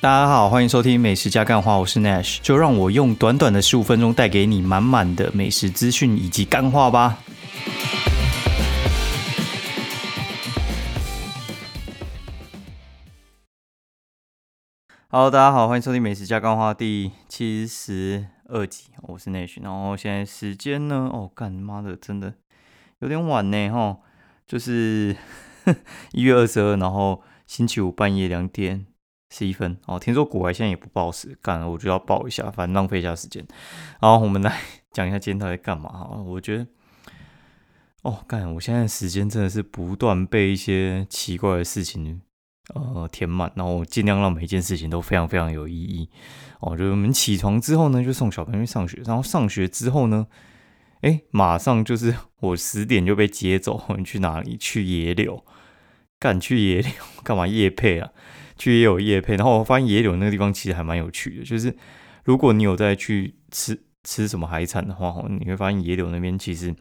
大家好，欢迎收听美食加干话，我是 Nash，就让我用短短的十五分钟带给你满满的美食资讯以及干话吧。Hello，大家好，欢迎收听美食加干话第七十二集，我是 Nash，然后现在时间呢，哦，干妈的，真的有点晚呢，哈，就是 一月二十二，然后星期五半夜两点。十一分哦，听说古玩现在也不报时，干我就要报一下，反正浪费一下时间。然后我们来 讲一下今天到底干嘛哈？我觉得，哦，干，我现在时间真的是不断被一些奇怪的事情呃填满，然后我尽量让每一件事情都非常非常有意义。哦，就我们起床之后呢，就送小朋友去上学，然后上学之后呢，哎，马上就是我十点就被接走，你 去哪里？去野柳？干去野柳 干嘛？夜配啊？去也有夜配，然后我发现野柳那个地方其实还蛮有趣的，就是如果你有在去吃吃什么海产的话，你会发现野柳那边其实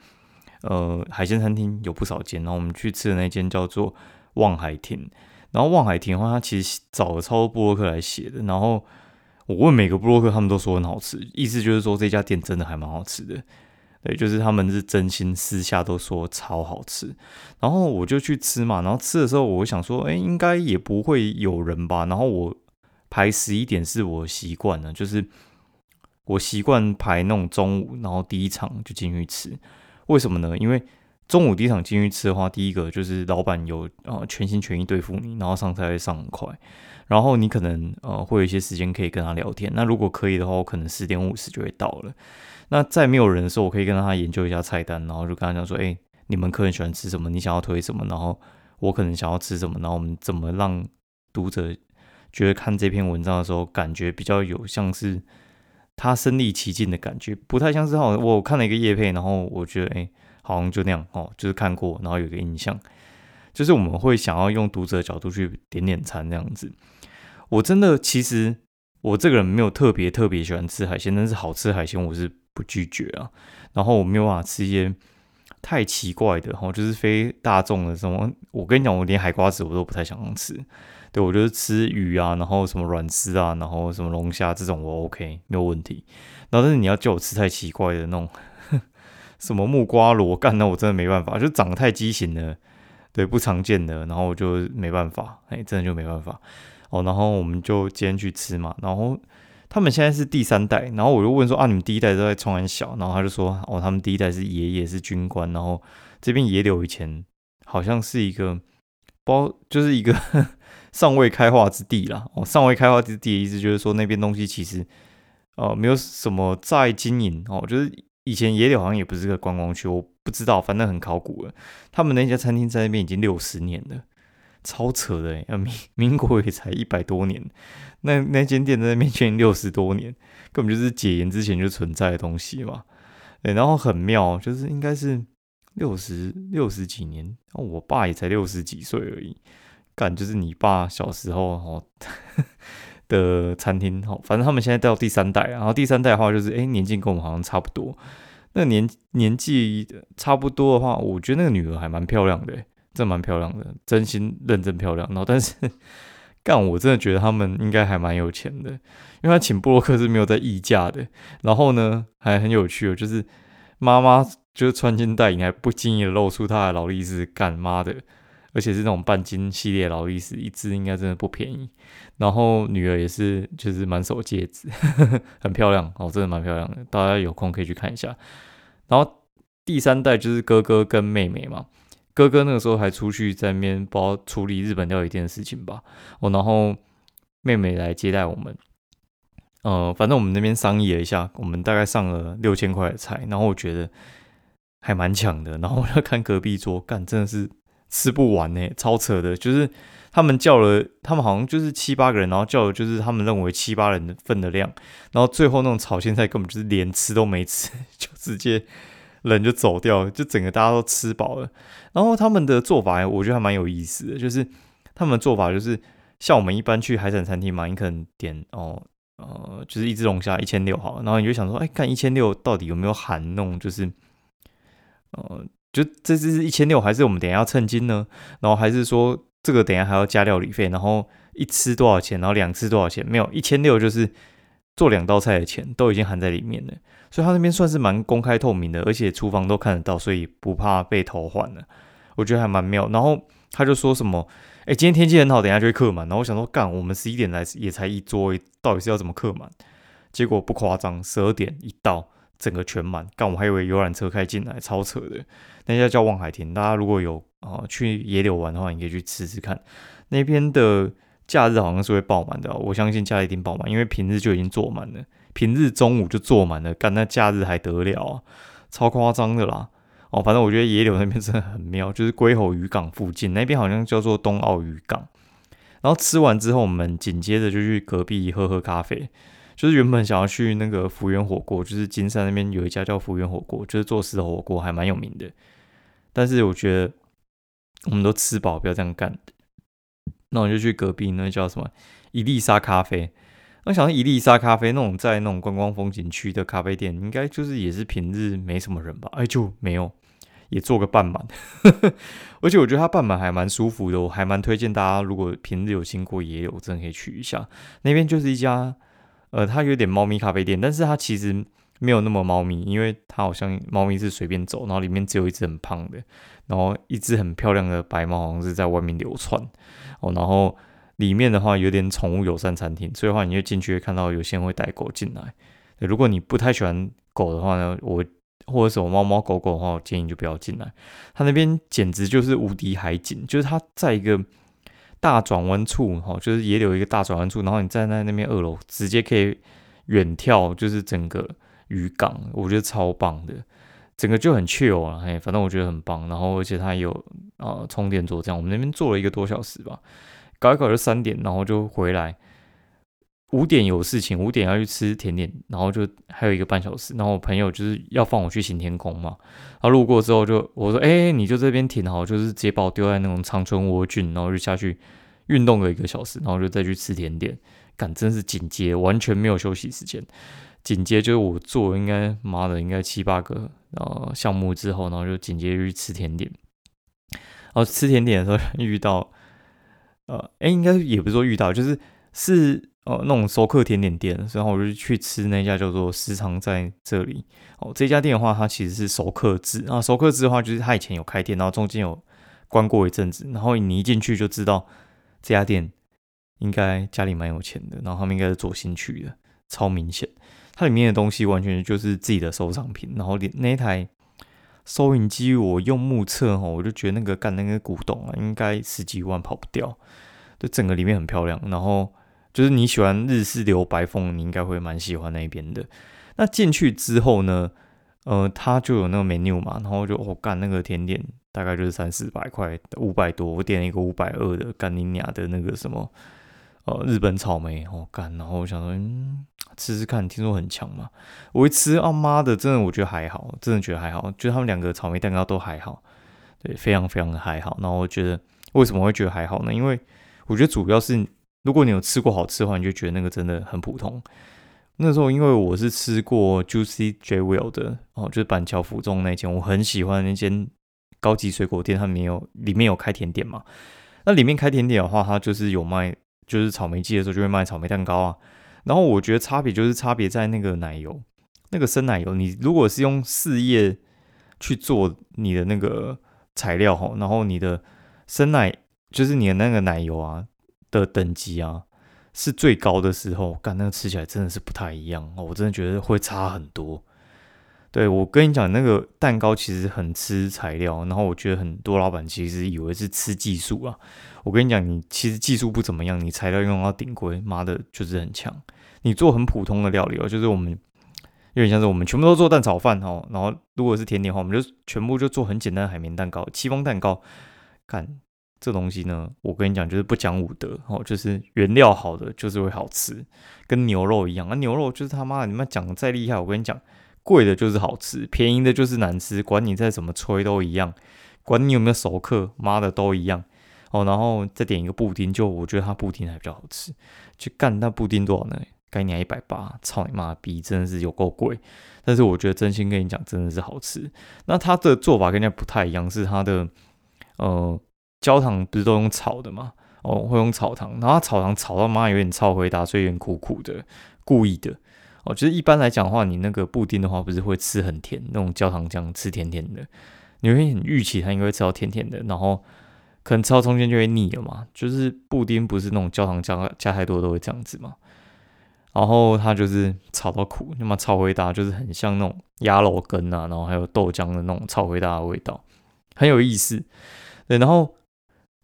呃海鲜餐厅有不少间，然后我们去吃的那间叫做望海亭，然后望海亭的话，它其实找了超多布洛克来写的，然后我问每个布洛克，他们都说很好吃，意思就是说这家店真的还蛮好吃的。对，就是他们是真心私下都说超好吃，然后我就去吃嘛，然后吃的时候我想说，哎，应该也不会有人吧。然后我排十一点是我习惯了，就是我习惯排那种中午，然后第一场就进去吃。为什么呢？因为中午第一场进去吃的话，第一个就是老板有呃全心全意对付你，然后上菜会上很快，然后你可能呃会有一些时间可以跟他聊天。那如果可以的话，我可能十点五十就会到了。那在没有人的时候，我可以跟他研究一下菜单，然后就跟他讲说：“哎，你们客人喜欢吃什么？你想要推什么？然后我可能想要吃什么？然后我们怎么让读者觉得看这篇文章的时候，感觉比较有像是他身临其境的感觉，不太像是好我看了一个叶配，然后我觉得哎，好像就那样哦，就是看过，然后有个印象，就是我们会想要用读者的角度去点点餐这样子。我真的其实我这个人没有特别特别喜欢吃海鲜，但是好吃海鲜我是。不拒绝啊，然后我没有办法吃一些太奇怪的，哈，就是非大众的什么。我跟你讲，我连海瓜子我都不太想吃。对我就是吃鱼啊，然后什么软丝啊，然后什么龙虾这种我 OK 没有问题。然后但是你要叫我吃太奇怪的那种，什么木瓜螺干，那我真的没办法，就长得太畸形了，对，不常见的，然后我就没办法，哎，真的就没办法。哦，然后我们就今天去吃嘛，然后。他们现在是第三代，然后我就问说啊，你们第一代都在冲很小，然后他就说哦，他们第一代是爷爷是军官，然后这边野柳以前好像是一个包，就是一个 尚未开化之地啦。哦，尚未开化之地的意思就是说那边东西其实呃没有什么在经营哦，就是以前野柳好像也不是个观光区，我不知道，反正很考古了。他们那家餐厅在那边已经六十年了。超扯的哎！民 民国也才一百多年，那那间店在那边前六十多年，根本就是解严之前就存在的东西嘛。对，然后很妙，就是应该是六十六十几年，哦，我爸也才六十几岁而已。干，就是你爸小时候哦 的餐厅哦，反正他们现在到第三代，然后第三代的话就是哎，年纪跟我们好像差不多。那年年纪差不多的话，我觉得那个女儿还蛮漂亮的。真蛮漂亮的，真心认真漂亮。然后，但是 干我真的觉得他们应该还蛮有钱的，因为他请布洛克是没有在议价的。然后呢，还很有趣哦，就是妈妈就是穿金戴银，还不经意的露出她的劳力士，干妈的，而且是那种半金系列劳力士，一只应该真的不便宜。然后女儿也是，就是满手戒指，很漂亮哦，真的蛮漂亮的。大家有空可以去看一下。然后第三代就是哥哥跟妹妹嘛。哥哥那个时候还出去在那边包处理日本料理店的事情吧，哦，然后妹妹来接待我们，呃，反正我们那边商议了一下，我们大概上了六千块的菜，然后我觉得还蛮强的，然后我要看隔壁桌，干真的是吃不完呢，超扯的，就是他们叫了，他们好像就是七八个人，然后叫的就是他们认为七八人的份的量，然后最后那种炒鲜菜根本就是连吃都没吃，就直接。人就走掉，就整个大家都吃饱了。然后他们的做法，我觉得还蛮有意思的，就是他们的做法就是像我们一般去海产餐厅嘛，你可能点哦呃，就是一只龙虾一千六好，然后你就想说，哎，看一千六到底有没有含那种，就是呃，就这只是一千六，还是我们等下要称斤呢？然后还是说这个等下还要加料理费？然后一吃多少钱，然后两吃多少钱，没有一千六就是做两道菜的钱都已经含在里面了。所以他那边算是蛮公开透明的，而且厨房都看得到，所以不怕被偷换了。我觉得还蛮妙。然后他就说什么：“哎，今天天气很好，等下就会客满。”然后我想说：“干，我们十一点来也才一桌，到底是要怎么客满？”结果不夸张，十二点一到，整个全满。干，我还以为游览车开进来，超扯的。那家叫望海亭，大家如果有啊去野柳玩的话，你可以去吃吃看。那边的假日好像是会爆满的，我相信假日一定爆满，因为平日就已经坐满了。平日中午就坐满了，干那假日还得了啊？超夸张的啦！哦，反正我觉得野柳那边真的很妙，就是龟吼渔港附近那边好像叫做东澳渔港。然后吃完之后，我们紧接着就去隔壁喝喝咖啡。就是原本想要去那个福源火锅，就是金山那边有一家叫福源火锅，就是做石头火锅，还蛮有名的。但是我觉得我们都吃饱，不要这样干。那我就去隔壁那叫什么伊丽莎咖啡。我想到伊丽莎咖啡那种在那种观光风景区的咖啡店，应该就是也是平日没什么人吧？哎，就没有，也做个半满。而且我觉得它半满还蛮舒服的，我还蛮推荐大家，如果平日有经过也有，真的可以去一下。那边就是一家，呃，它有点猫咪咖啡店，但是它其实没有那么猫咪，因为它好像猫咪是随便走，然后里面只有一只很胖的，然后一只很漂亮的白猫好像是在外面流窜哦，然后。里面的话有点宠物友善餐厅，所以的话你就进去会看到有些人会带狗进来。如果你不太喜欢狗的话呢，我或者什么猫猫狗狗的话，我建议就不要进来。它那边简直就是无敌海景，就是它在一个大转弯处，哈，就是也有一个大转弯处，然后你站在那边二楼，直接可以远眺，就是整个渔港，我觉得超棒的，整个就很 chill 啊，嘿，反正我觉得很棒。然后而且它有啊充电座，这样我们那边坐了一个多小时吧。搞一搞就三点，然后就回来。五点有事情，五点要去吃甜点，然后就还有一个半小时。然后我朋友就是要放我去行天宫嘛。然后路过之后就我说：“哎，你就这边停好，就是直接把我丢在那种长春蜗郡，然后就下去运动了一个小时，然后就再去吃甜点。感真是紧接，完全没有休息时间。紧接就是我做应该妈的应该七八个呃项目之后，然后就紧接去吃甜点。然后吃甜点的时候 遇到。呃，哎，应该也不是说遇到，就是是呃那种熟客甜点店，然后我就去吃那家叫做时常在这里。哦，这家店的话，它其实是熟客制啊。熟客制的话，就是他以前有开店，然后中间有关过一阵子，然后你一进去就知道这家店应该家里蛮有钱的，然后他们应该是做新区的，超明显。它里面的东西完全就是自己的收藏品，然后连那台。收银机我用目测哦，我就觉得那个干那个古董啊，应该十几万跑不掉。就整个里面很漂亮，然后就是你喜欢日式留白凤，你应该会蛮喜欢那边的。那进去之后呢，呃，它就有那个 menu 嘛，然后就我干那个甜点大概就是三四百块，五百多，我点了一个五百二的干尼亚的那个什么。呃，日本草莓哦干，然后我想说，嗯，吃吃看，听说很强嘛。我一吃，啊妈的，真的我觉得还好，真的觉得还好，就他们两个草莓蛋糕都还好，对，非常非常的还好。然后我觉得为什么会觉得还好呢？因为我觉得主要是如果你有吃过好吃的话，你就觉得那个真的很普通。那时候因为我是吃过 Juicy J Will 的哦，就是板桥府中那间，我很喜欢那间高级水果店，它没有里面有开甜点嘛。那里面开甜点的话，它就是有卖。就是草莓季的时候就会卖草莓蛋糕啊，然后我觉得差别就是差别在那个奶油，那个生奶油，你如果是用四叶去做你的那个材料哈，然后你的生奶就是你的那个奶油啊的等级啊是最高的时候，干那个吃起来真的是不太一样哦，我真的觉得会差很多。对我跟你讲，那个蛋糕其实很吃材料，然后我觉得很多老板其实以为是吃技术啊。我跟你讲，你其实技术不怎么样，你材料用到顶规，妈的，就是很强。你做很普通的料理哦，就是我们有点像是我们全部都做蛋炒饭哦，然后如果是甜点的话，我们就全部就做很简单的海绵蛋糕、戚风蛋糕。看这东西呢，我跟你讲，就是不讲武德哦，就是原料好的就是会好吃，跟牛肉一样啊。牛肉就是他妈的，你们讲的再厉害，我跟你讲，贵的就是好吃，便宜的就是难吃，管你再怎么吹都一样，管你有没有熟客，妈的都一样。哦，然后再点一个布丁，就我觉得它布丁还比较好吃。去干那布丁多少呢？概念一百八，操你妈逼，真的是有够贵。但是我觉得真心跟你讲，真的是好吃。那它的做法跟人家不太一样，是它的呃焦糖不是都用炒的嘛？哦，会用炒糖，然后炒糖炒到妈有点超回答，所以有点苦苦的，故意的。哦，就是一般来讲的话，你那个布丁的话，不是会吃很甜，那种焦糖酱吃甜甜的，你会很预期它应该会吃到甜甜的，然后可能吃到中间就会腻了嘛。就是布丁不是那种焦糖加加太多都会这样子嘛。然后它就是炒到苦，那么炒回答就是很像那种鸭肉羹啊，然后还有豆浆的那种炒回答的味道，很有意思。对，然后。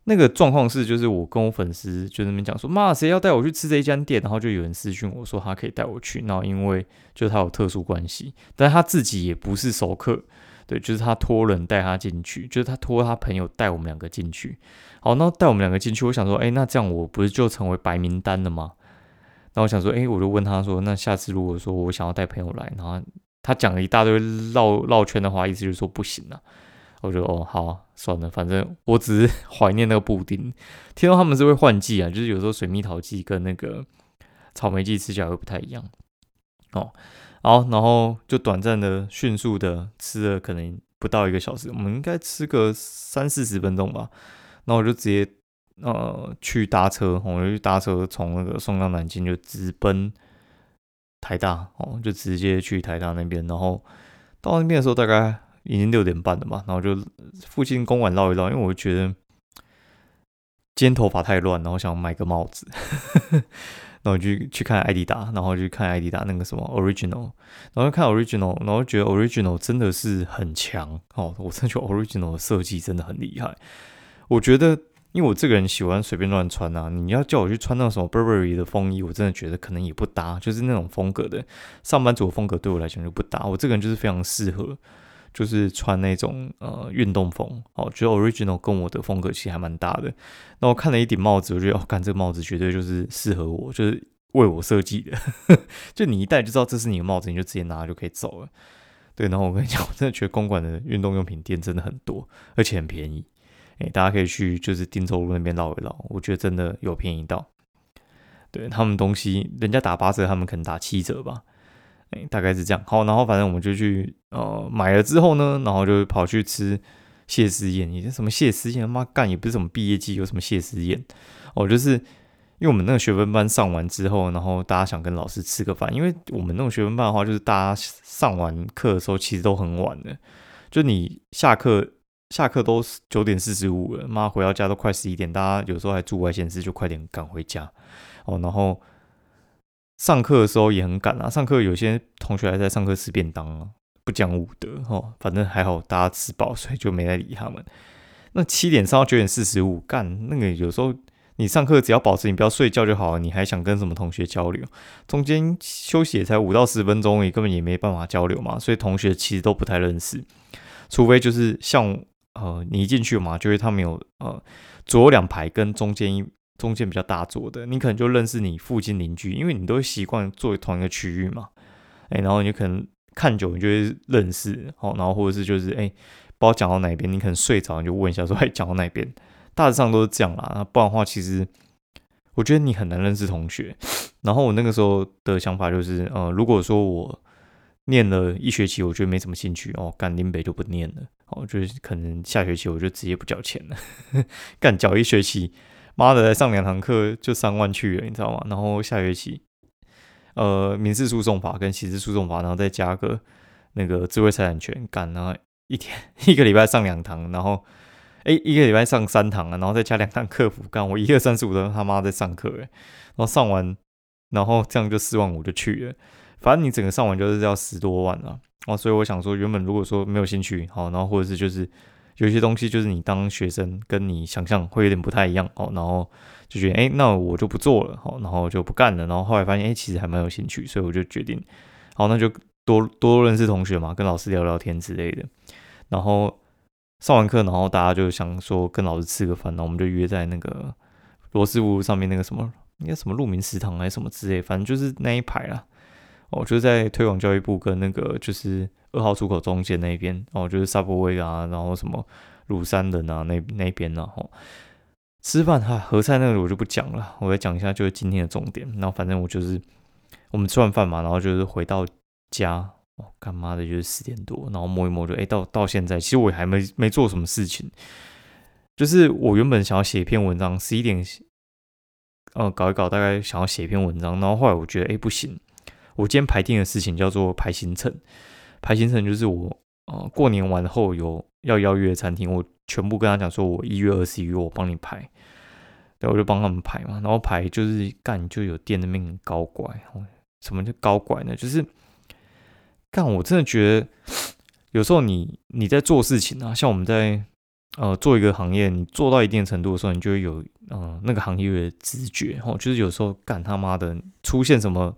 那个状况是，就是我跟我粉丝就那边讲说，妈，谁要带我去吃这一家店？然后就有人私讯我说他可以带我去。然后因为就他有特殊关系，但他自己也不是熟客，对，就是他托人带他进去，就是他托他朋友带我们两个进去。好，那带我们两个进去，我想说，哎，那这样我不是就成为白名单了吗？那我想说，哎，我就问他说，那下次如果说我想要带朋友来，然后他讲了一大堆绕绕圈的话，意思就是说不行了。我就哦好算了，反正我只是怀念那个布丁。听说他们是会换季啊，就是有时候水蜜桃季跟那个草莓季吃起来会不太一样。哦，好，然后就短暂的、迅速的吃了，可能不到一个小时，我们应该吃个三四十分钟吧。然后我就直接呃去搭车，我就去搭车从那个松江南京就直奔台大哦，就直接去台大那边。然后到那边的时候大概。已经六点半了嘛，然后就附近公馆绕一绕，因为我觉得今天头发太乱，然后想买个帽子，然后就去看艾迪达，然后去看艾迪达那个什么 original，然后看 original，然后觉得 original 真的是很强哦，我真的觉得 original 的设计真的很厉害。我觉得，因为我这个人喜欢随便乱穿啊，你要叫我去穿那种什么 Burberry 的风衣，我真的觉得可能也不搭，就是那种风格的上班族风格对我来讲就不搭。我这个人就是非常适合。就是穿那种呃运动风，哦，觉得 original 跟我的风格其实还蛮搭的。那我看了一顶帽子，我觉得哦，看这个帽子绝对就是适合我，就是为我设计的。就你一戴就知道这是你的帽子，你就直接拿就可以走了。对，然后我跟你讲，我真的觉得公馆的运动用品店真的很多，而且很便宜。哎，大家可以去就是丁州路那边绕一绕，我觉得真的有便宜到。对他们东西，人家打八折，他们可能打七折吧。大概是这样，好，然后反正我们就去呃买了之后呢，然后就跑去吃谢师宴。你这什么谢师宴？妈干也不是什么毕业季，有什么谢师宴？哦，就是因为我们那个学分班上完之后，然后大家想跟老师吃个饭。因为我们那种学分班的话，就是大家上完课的时候其实都很晚的，就你下课下课都九点四十五了，妈回到家都快十一点，大家有时候还住外县市，就快点赶回家哦，然后。上课的时候也很赶啊，上课有些同学还在上课吃便当啊，不讲武德哦。反正还好大家吃饱，所以就没来理他们。那七点上到九点四十五，干那个有时候你上课只要保持你不要睡觉就好了，你还想跟什么同学交流？中间休息也才五到十分钟，你根本也没办法交流嘛。所以同学其实都不太认识，除非就是像呃你一进去嘛，就是他们有呃左右两排跟中间一。中间比较大桌的，你可能就认识你附近邻居，因为你都习惯坐同一个区域嘛。哎，然后你可能看久，你就会认识哦。然后或者是就是哎，不知道讲到哪边，你可能睡着，你就问一下说，哎，讲到哪边？大致上都是这样啦。不然的话，其实我觉得你很难认识同学。然后我那个时候的想法就是，呃，如果说我念了一学期，我觉得没什么兴趣哦，干林北就不念了。哦，就是可能下学期我就直接不交钱了，干缴一学期。妈的，上两堂课就三万去了，你知道吗？然后下学期，呃，民事诉讼法跟刑事诉讼法，然后再加个那个智慧财产权，干，然后一天 一个礼拜上两堂，然后哎，一个礼拜上三堂啊，然后再加两堂客服，干，我一二三四五都他妈在上课，诶，然后上完，然后这样就四万五就去了，反正你整个上完就是要十多万了，哦，所以我想说，原本如果说没有兴趣，好，然后或者是就是。有些东西就是你当学生跟你想象会有点不太一样哦，然后就觉得哎，那我就不做了，好，然后就不干了，然后后来发现哎，其实还蛮有兴趣，所以我就决定，好，那就多多认识同学嘛，跟老师聊聊天之类的。然后上完课，然后大家就想说跟老师吃个饭，然后我们就约在那个罗斯福上面那个什么，应该什么鹿鸣食堂还是什么之类，反正就是那一排啦。哦，就是在推广教育部跟那个就是。二号出口中间那边哦，就是沙坡威啊，然后什么鲁山人啊那那边呢，哦，吃饭哈，合菜那个我就不讲了，我来讲一下就是今天的重点。然后反正我就是我们吃完饭嘛，然后就是回到家哦，干妈的就是十点多，然后摸一摸就哎到到现在，其实我还没没做什么事情，就是我原本想要写一篇文章，十一点呃搞一搞，大概想要写一篇文章，然后后来我觉得，哎，不行，我今天排定的事情叫做排行程，排行程就是我呃过年完后有要邀约的餐厅，我全部跟他讲说，我一月二十一我帮你排，对，我就帮他们排嘛，然后排就是干就有店那边高管，什么叫高管呢？就是干我真的觉得有时候你你在做事情啊，像我们在。呃，做一个行业，你做到一定程度的时候，你就会有呃那个行业的直觉，哦，就是有时候干他妈的出现什么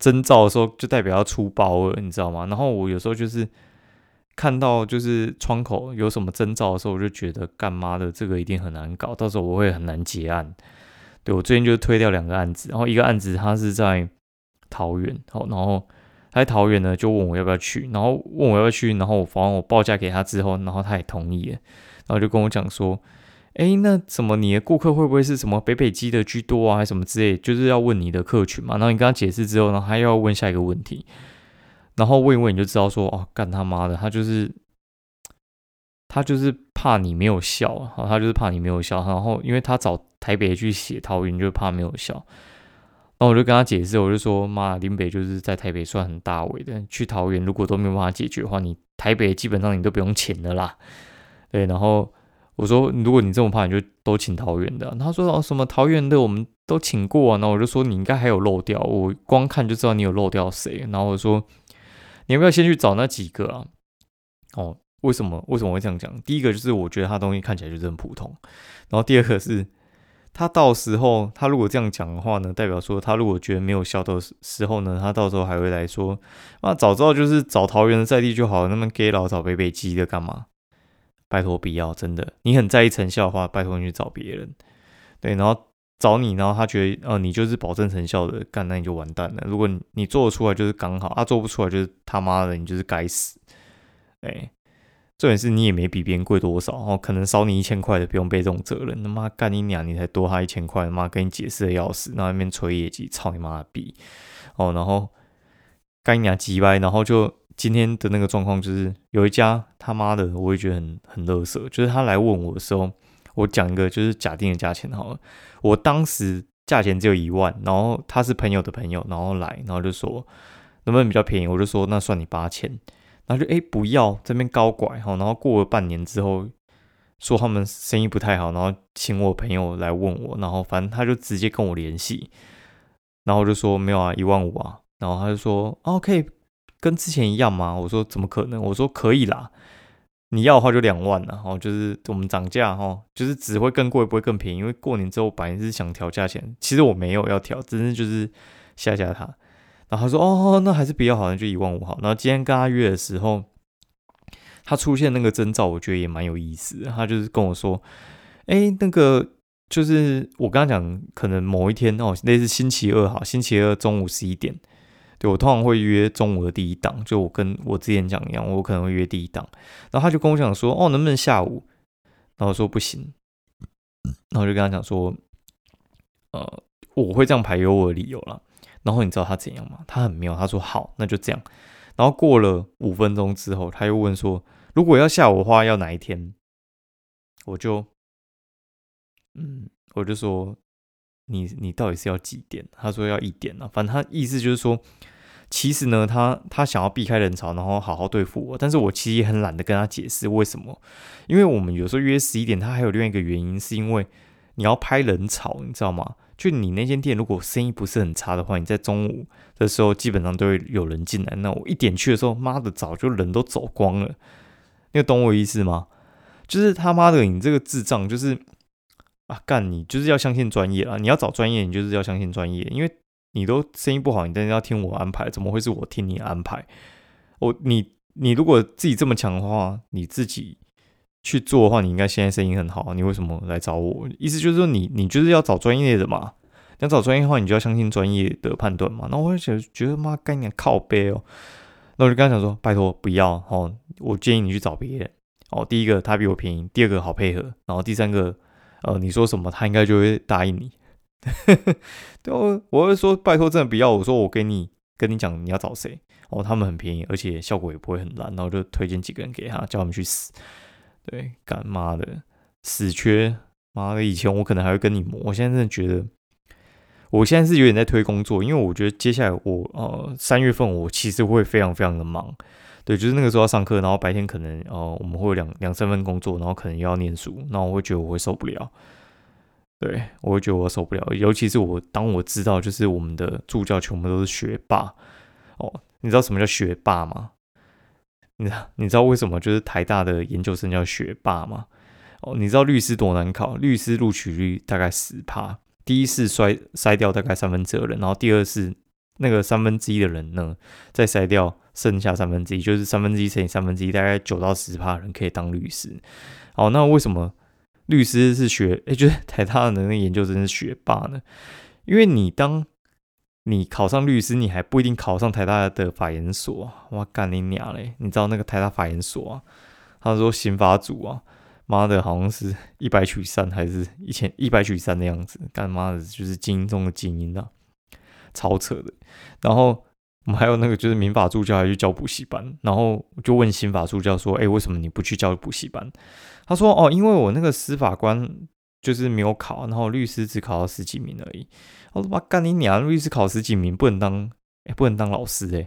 征兆的时候，就代表要出包了，你知道吗？然后我有时候就是看到就是窗口有什么征兆的时候，我就觉得干妈的这个一定很难搞，到时候我会很难结案。对我最近就推掉两个案子，然后一个案子他是在桃园，好，然后他在桃园呢就问我要不要去，然后问我要去，然后我反正我报价给他之后，然后他也同意了。然后就跟我讲说，哎，那怎么你的顾客会不会是什么北北基的居多啊，还是什么之类？就是要问你的客群嘛。然后你跟他解释之后，呢他又要问下一个问题，然后问一问你就知道说，哦，干他妈的，他就是他就是怕你没有效啊，他就是怕你没有效。然后因为他找台北去写桃园，就怕没有效。然后我就跟他解释，我就说，妈，林北就是在台北算很大尾的，去桃园如果都没有办法解决的话，你台北基本上你都不用钱的啦。对，然后我说，如果你这么怕，你就都请桃园的。他说哦，什么桃园的我们都请过啊。那我就说，你应该还有漏掉，我光看就知道你有漏掉谁。然后我说，你要不要先去找那几个啊？哦，为什么？为什么会这样讲？第一个就是我觉得他东西看起来就是很普通。然后第二个是，他到时候他如果这样讲的话呢，代表说他如果觉得没有效的时候呢，他到时候还会来说，啊，早知道就是找桃园的在地就好了，那么给老找北北基的干嘛？拜托，不要真的，你很在意成效的话，拜托你去找别人。对，然后找你，然后他觉得，呃，你就是保证成效的，干，那你就完蛋了。如果你你做得出来，就是刚好；啊，做不出来，就是他妈的，你就是该死。哎，重点是你也没比别人贵多少，哦，可能少你一千块的，不用背这种责任。他妈干你娘，你才多他一千块，他妈跟你解释的要死，然后那边吹业绩，操你妈的逼！哦，然后干你娘鸡掰，然后就。今天的那个状况就是有一家他妈的，我也觉得很很乐色。就是他来问我的时候，我讲一个就是假定的价钱好了。我当时价钱只有一万，然后他是朋友的朋友，然后来，然后就说能不能比较便宜？我就说那算你八千。然后就哎不要这边高拐哈。然后过了半年之后，说他们生意不太好，然后请我朋友来问我，然后反正他就直接跟我联系，然后我就说没有啊，一万五啊。然后他就说 OK。跟之前一样吗？我说怎么可能？我说可以啦，你要的话就两万了。哦，就是我们涨价哈，就是只会更贵，不会更便宜。因为过年之后本来是想调价钱，其实我没有要调，只是就是吓吓他。然后他说哦，那还是比较好，那就一万五好。然后今天跟他约的时候，他出现那个征兆，我觉得也蛮有意思。他就是跟我说，哎，那个就是我刚刚讲，可能某一天哦，类似星期二哈，星期二中午十一点。对我通常会约中午的第一档，就我跟我之前讲一样，我可能会约第一档。然后他就跟我讲说，哦，能不能下午？然后说不行。然后就跟他讲说，呃，我会这样排有我的理由了。然后你知道他怎样吗？他很妙，他说好，那就这样。然后过了五分钟之后，他又问说，如果要下午的话，要哪一天？我就，嗯，我就说。你你到底是要几点？他说要一点啊，反正他意思就是说，其实呢，他他想要避开人潮，然后好好对付我。但是我其实也很懒得跟他解释为什么，因为我们有时候约十一点，他还有另外一个原因，是因为你要拍人潮，你知道吗？就你那间店如果生意不是很差的话，你在中午的时候基本上都会有人进来。那我一点去的时候，妈的，早就人都走光了。你懂我意思吗？就是他妈的，你这个智障，就是。啊，干你就是要相信专业啊！你要找专业，你就是要相信专业，因为你都生意不好，你当然要听我安排，怎么会是我听你安排？我你你如果自己这么强的话，你自己去做的话，你应该现在生意很好，你为什么来找我？意思就是说，你你就是要找专业的嘛？要找专业的话，你就要相信专业的判断嘛？那我就觉觉得妈干你靠背哦，那我就跟他讲说，拜托不要哦，我建议你去找别人哦。第一个他比我便宜，第二个好配合，然后第三个。呃，你说什么，他应该就会答应你。对，我会说拜托，真的不要。我说我给你跟你讲，你要找谁？哦，他们很便宜，而且效果也不会很烂。然后就推荐几个人给他，叫他们去死。对，干妈的死缺，妈的！以前我可能还会跟你磨，我现在真的觉得我现在是有点在推工作，因为我觉得接下来我呃三月份我其实会非常非常的忙，对，就是那个时候要上课，然后白天可能呃我们会有两两三份工作，然后可能又要念书，那我会觉得我会受不了，对我会觉得我受不了，尤其是我当我知道就是我们的助教全部都是学霸哦，你知道什么叫学霸吗？你你知道为什么就是台大的研究生叫学霸吗？哦，你知道律师多难考？律师录取率大概十趴，第一次筛筛掉大概三分之二人，然后第二次那个三分之一的人呢，再筛掉剩下三分之一，就是三分之一乘以三分之一，大概九到十趴人可以当律师。好，那为什么律师是学？哎，就是台大的那个研究生是学霸呢？因为你当你考上律师，你还不一定考上台大的法研所。我干你娘嘞！你知道那个台大法研所啊？他说刑法组啊，妈的，好像是一百取三还是一千一百取三的样子。干妈的，就是精英中的精英啊，超扯的。然后我们还有那个就是民法助教还去教补习班，然后就问刑法助教说：“哎，为什么你不去教补习班？”他说：“哦，因为我那个司法官就是没有考，然后律师只考到十几名而已。”我他妈干你娘！律师考十几名不能当，哎，不能当老师哎？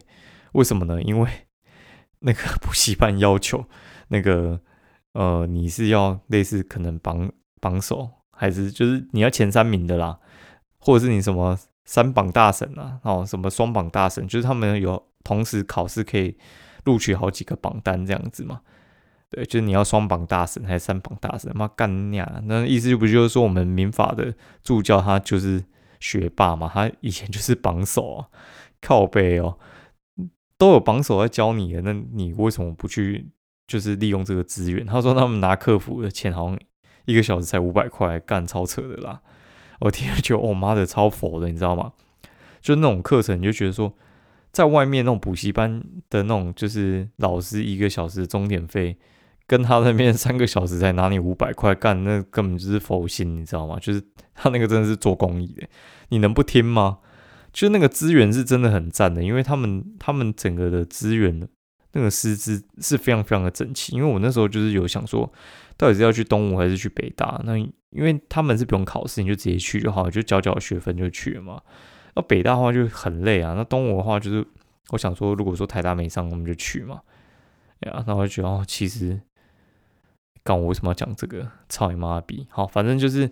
为什么呢？因为那个补习班要求那个呃，你是要类似可能榜榜首，还是就是你要前三名的啦，或者是你什么三榜大神啊，哦，什么双榜大神，就是他们有同时考试可以录取好几个榜单这样子嘛？对，就是你要双榜大神还是三榜大神？妈干你娘！那意思就不就是说我们民法的助教他就是。学霸嘛，他以前就是榜首啊，靠背哦，都有榜首在教你的，那你为什么不去就是利用这个资源？他说他们拿客服的钱，好像一个小时才五百块，干超扯的啦！我听了就，我妈的超佛的，你知道吗？就那种课程，你就觉得说，在外面那种补习班的那种，就是老师一个小时钟点费。跟他那边三个小时才拿你五百块干，那根本就是佛心，你知道吗？就是他那个真的是做公益的，你能不听吗？就那个资源是真的很赞的，因为他们他们整个的资源那个师资是非常非常的整齐。因为我那时候就是有想说，到底是要去东吴还是去北大？那因为他们是不用考试，你就直接去就好，就交交学分就去了嘛。那北大的话就很累啊，那东吴的话就是我想说，如果说台大没上，我们就去嘛。哎呀，那我就觉得哦，其实。干我为什么要讲这个？操你妈逼！好，反正就是，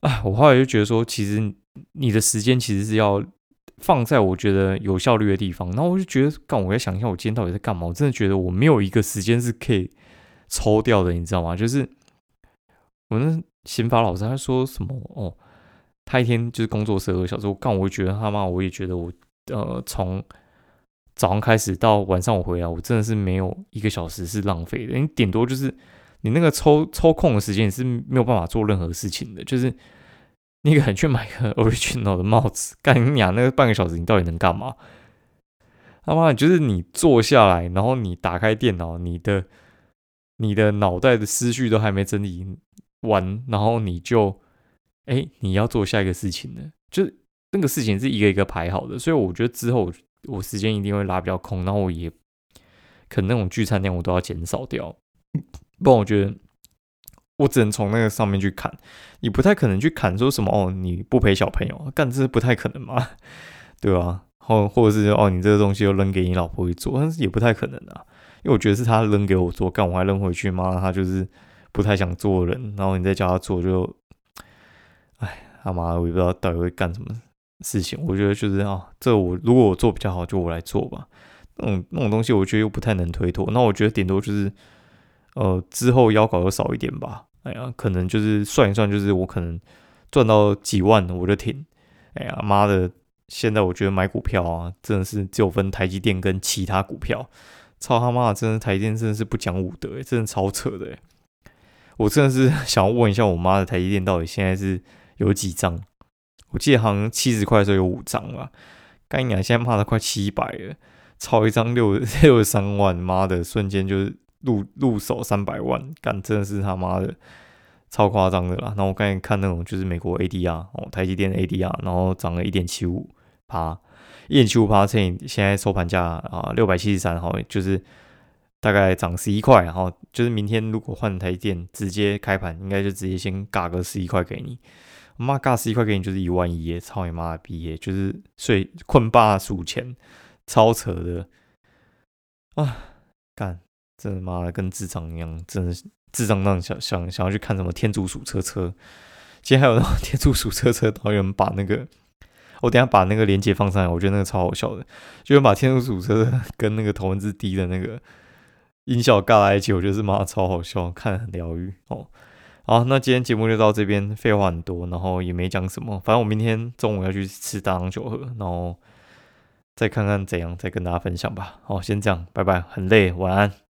哎，我后来就觉得说，其实你的时间其实是要放在我觉得有效率的地方。然后我就觉得，干，我在想一下，我今天到底在干嘛？我真的觉得我没有一个时间是可以抽掉的，你知道吗？就是我那刑法老师他说什么哦，他一天就是工作十二个小时。我干，我会觉得他妈，我也觉得我呃从。早上开始到晚上我回来，我真的是没有一个小时是浪费的。你顶多就是你那个抽抽空的时间是没有办法做任何事情的。就是你可能去买个 original 的帽子，干你娘那个半个小时你到底能干嘛？他妈的就是你坐下来，然后你打开电脑，你的你的脑袋的思绪都还没整理完，然后你就哎你要做下一个事情了，就是那个事情是一个一个排好的。所以我觉得之后。我时间一定会拉比较空，然后我也可能那种聚餐量我都要减少掉，不然我觉得我只能从那个上面去砍，你不太可能去砍说什么哦，你不陪小朋友，干这是不太可能嘛，对吧？或或者是哦，你这个东西又扔给你老婆去做，但是也不太可能啊，因为我觉得是他扔给我做，干我还扔回去吗？他就是不太想做人，然后你再叫他做就，哎，他妈，我也不知道到底会干什么。事情，我觉得就是啊，这我如果我做比较好，就我来做吧。那种那种东西，我觉得又不太能推脱。那我觉得顶多就是，呃，之后腰稿又少一点吧。哎呀，可能就是算一算，就是我可能赚到几万我就停。哎呀，妈的！现在我觉得买股票啊，真的是只有分台积电跟其他股票。操他妈的，真的台积电真的是不讲武德，真的超扯的。我真的是 想要问一下我妈的台积电到底现在是有几张？我记得好像七十块的时候有五张吧，干娘现在骂的快七百了，超一张六六十三万，妈的，瞬间就是入入手三百万，干真的是他妈的超夸张的啦。然后我刚才看那种就是美国 ADR 哦，台积电 ADR，然后涨了一点七五趴，一点七五趴乘以现在收盘价啊六百七十三，好就是大概涨十一块，然后就是明天如果换台电直接开盘，应该就直接先嘎个十一块给你。妈嘎十一块给你就是一万一耶，操你妈的逼耶！就是睡困霸数钱，超扯的啊！干，真的妈的跟智障一样，真的智障那种想想想要去看什么天竺鼠车车。今天还有那种 天竺鼠车车导演把那个，我等下把那个链接放上来，我觉得那个超好笑的，就是把天竺鼠车 跟那个头文字 D 的那个音效尬在一起，我觉得是妈超好笑，看很疗愈哦。好，那今天节目就到这边，废话很多，然后也没讲什么，反正我明天中午要去吃大郎酒喝，然后再看看怎样，再跟大家分享吧。好，先这样，拜拜，很累，晚安。